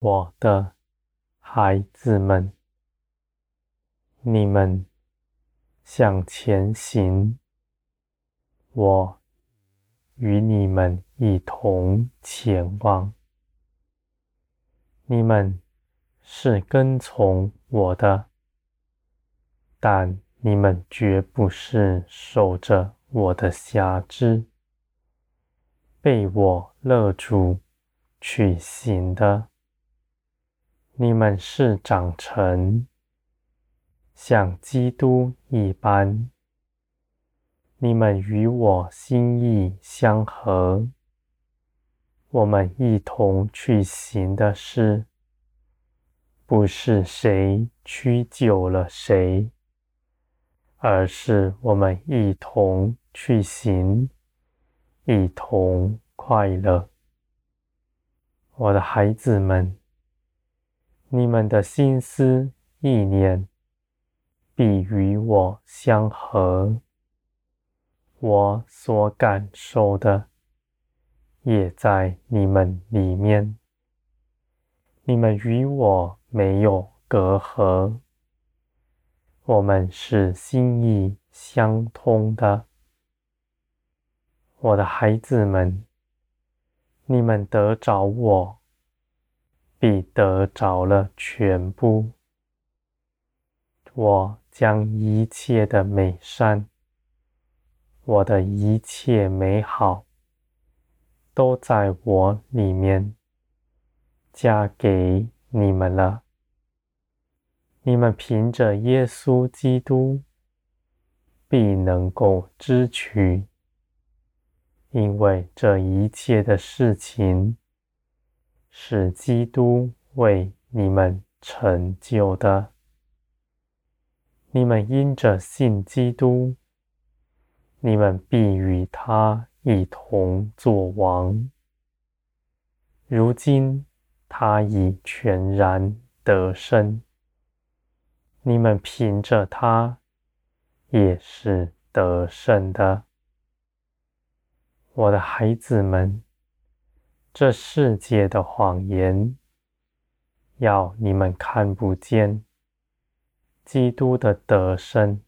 我的孩子们，你们向前行，我与你们一同前往。你们是跟从我的，但你们绝不是守着我的辖制，被我勒住去行的。你们是长成，像基督一般。你们与我心意相合。我们一同去行的事，不是谁屈就了谁，而是我们一同去行，一同快乐。我的孩子们。你们的心思意念必与我相合，我所感受的也在你们里面。你们与我没有隔阂，我们是心意相通的。我的孩子们，你们得着我。必得着了全部。我将一切的美善，我的一切美好，都在我里面加给你们了。你们凭着耶稣基督，必能够支取，因为这一切的事情。是基督为你们成就的。你们因着信基督，你们必与他一同作王。如今他已全然得胜，你们凭着他也是得胜的。我的孩子们。这世界的谎言，要你们看不见基督的得胜。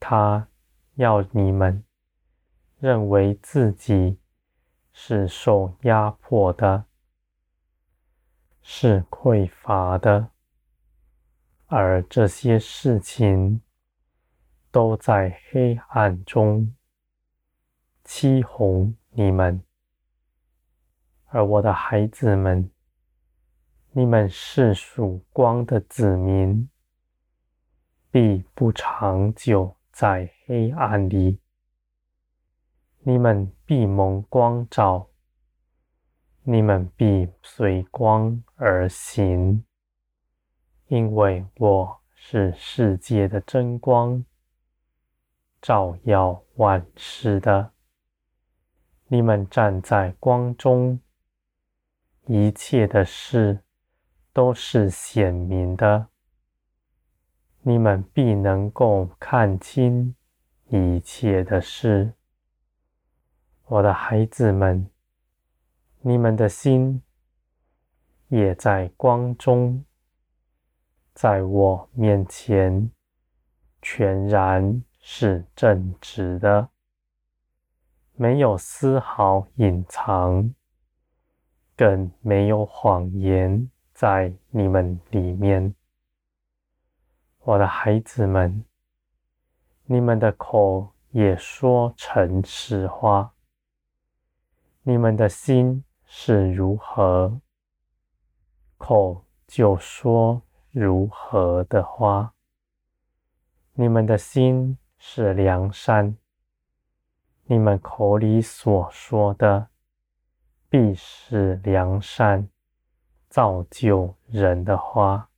他要你们认为自己是受压迫的，是匮乏的，而这些事情都在黑暗中欺哄你们。而我的孩子们，你们是曙光的子民，必不长久在黑暗里。你们必蒙光照，你们必随光而行，因为我是世界的真光，照耀万世的。你们站在光中。一切的事都是显明的，你们必能够看清一切的事。我的孩子们，你们的心也在光中，在我面前全然是正直的，没有丝毫隐藏。更没有谎言在你们里面，我的孩子们，你们的口也说诚实话，你们的心是如何，口就说如何的话。你们的心是良善，你们口里所说的。必是良善，造就人的花。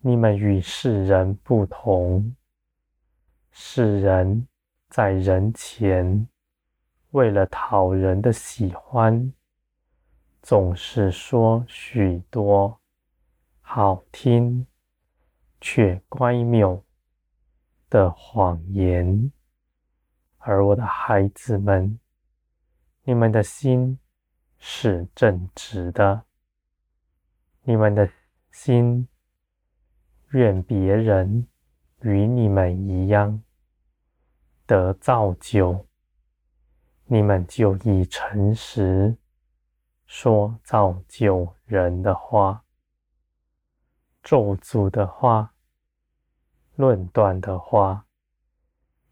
你们与世人不同，世人在人前为了讨人的喜欢，总是说许多好听却乖谬的谎言，而我的孩子们。你们的心是正直的，你们的心愿别人与你们一样得造就，你们就以诚实说造就人的话，咒诅的话，论断的话，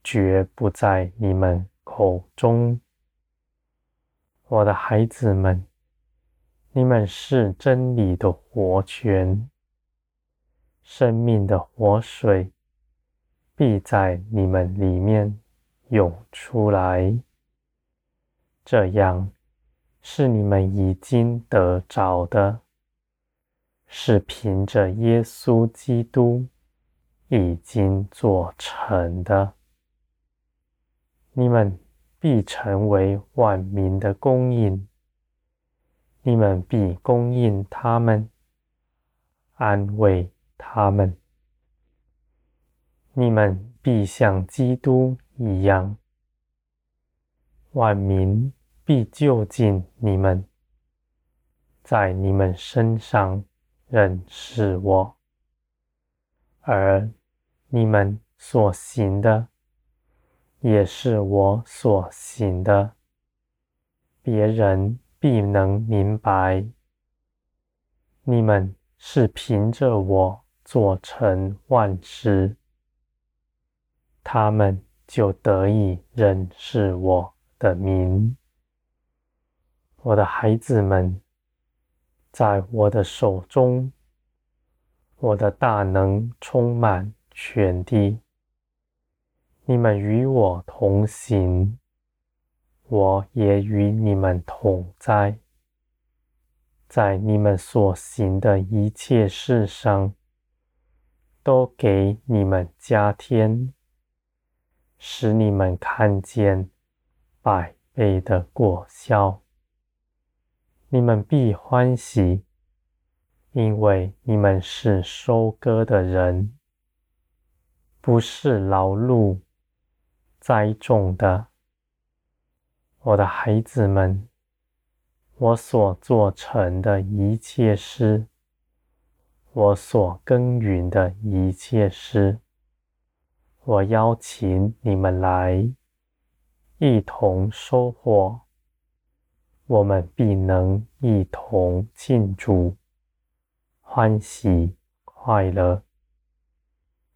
绝不在你们口中。我的孩子们，你们是真理的活泉，生命的活水必在你们里面涌出来。这样是你们已经得着的，是凭着耶稣基督已经做成的。你们。必成为万民的供应，你们必供应他们，安慰他们。你们必像基督一样，万民必就近你们，在你们身上认识我，而你们所行的。也是我所行的，别人必能明白。你们是凭着我做成万事，他们就得以认识我的名。我的孩子们，在我的手中，我的大能充满全地。你们与我同行，我也与你们同在。在你们所行的一切事上，都给你们加添，使你们看见百倍的果效。你们必欢喜，因为你们是收割的人，不是劳碌。栽种的，我的孩子们，我所做成的一切事，我所耕耘的一切事，我邀请你们来一同收获，我们必能一同庆祝、欢喜、快乐，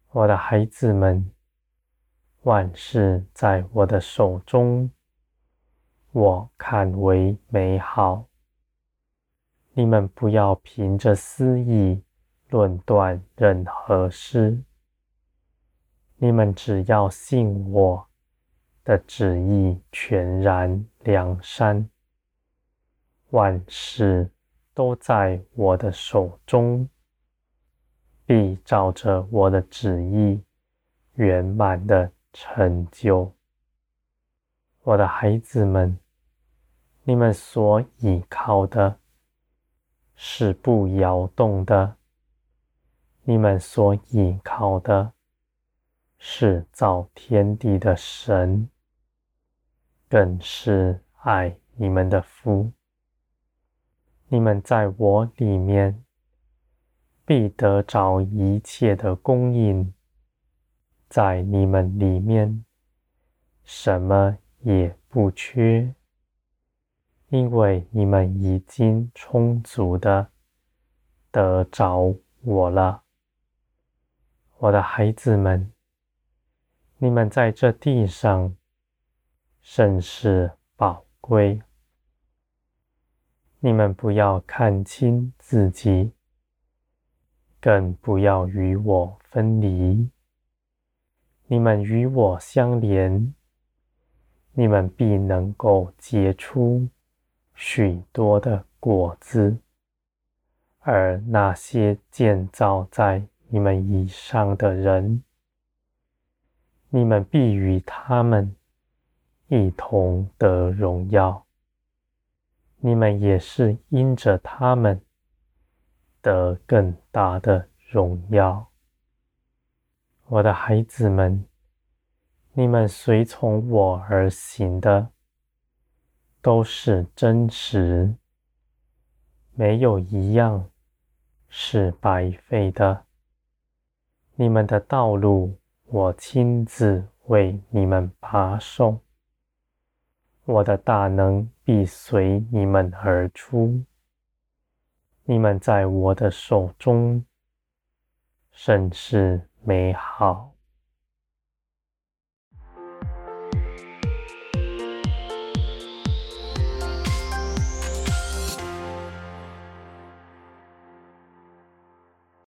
我的孩子们。万事在我的手中，我看为美好。你们不要凭着私意论断任何事，你们只要信我的旨意全然良善。万事都在我的手中，必照着我的旨意圆满的。成就，我的孩子们，你们所倚靠的是不摇动的；你们所倚靠的是造天地的神，更是爱你们的父。你们在我里面必得着一切的供应。在你们里面，什么也不缺，因为你们已经充足的得着我了，我的孩子们。你们在这地上甚是宝贵，你们不要看轻自己，更不要与我分离。你们与我相连，你们必能够结出许多的果子，而那些建造在你们以上的人，你们必与他们一同得荣耀。你们也是因着他们得更大的荣耀。我的孩子们，你们随从我而行的，都是真实，没有一样是白费的。你们的道路，我亲自为你们把守。我的大能必随你们而出。你们在我的手中，甚是美好。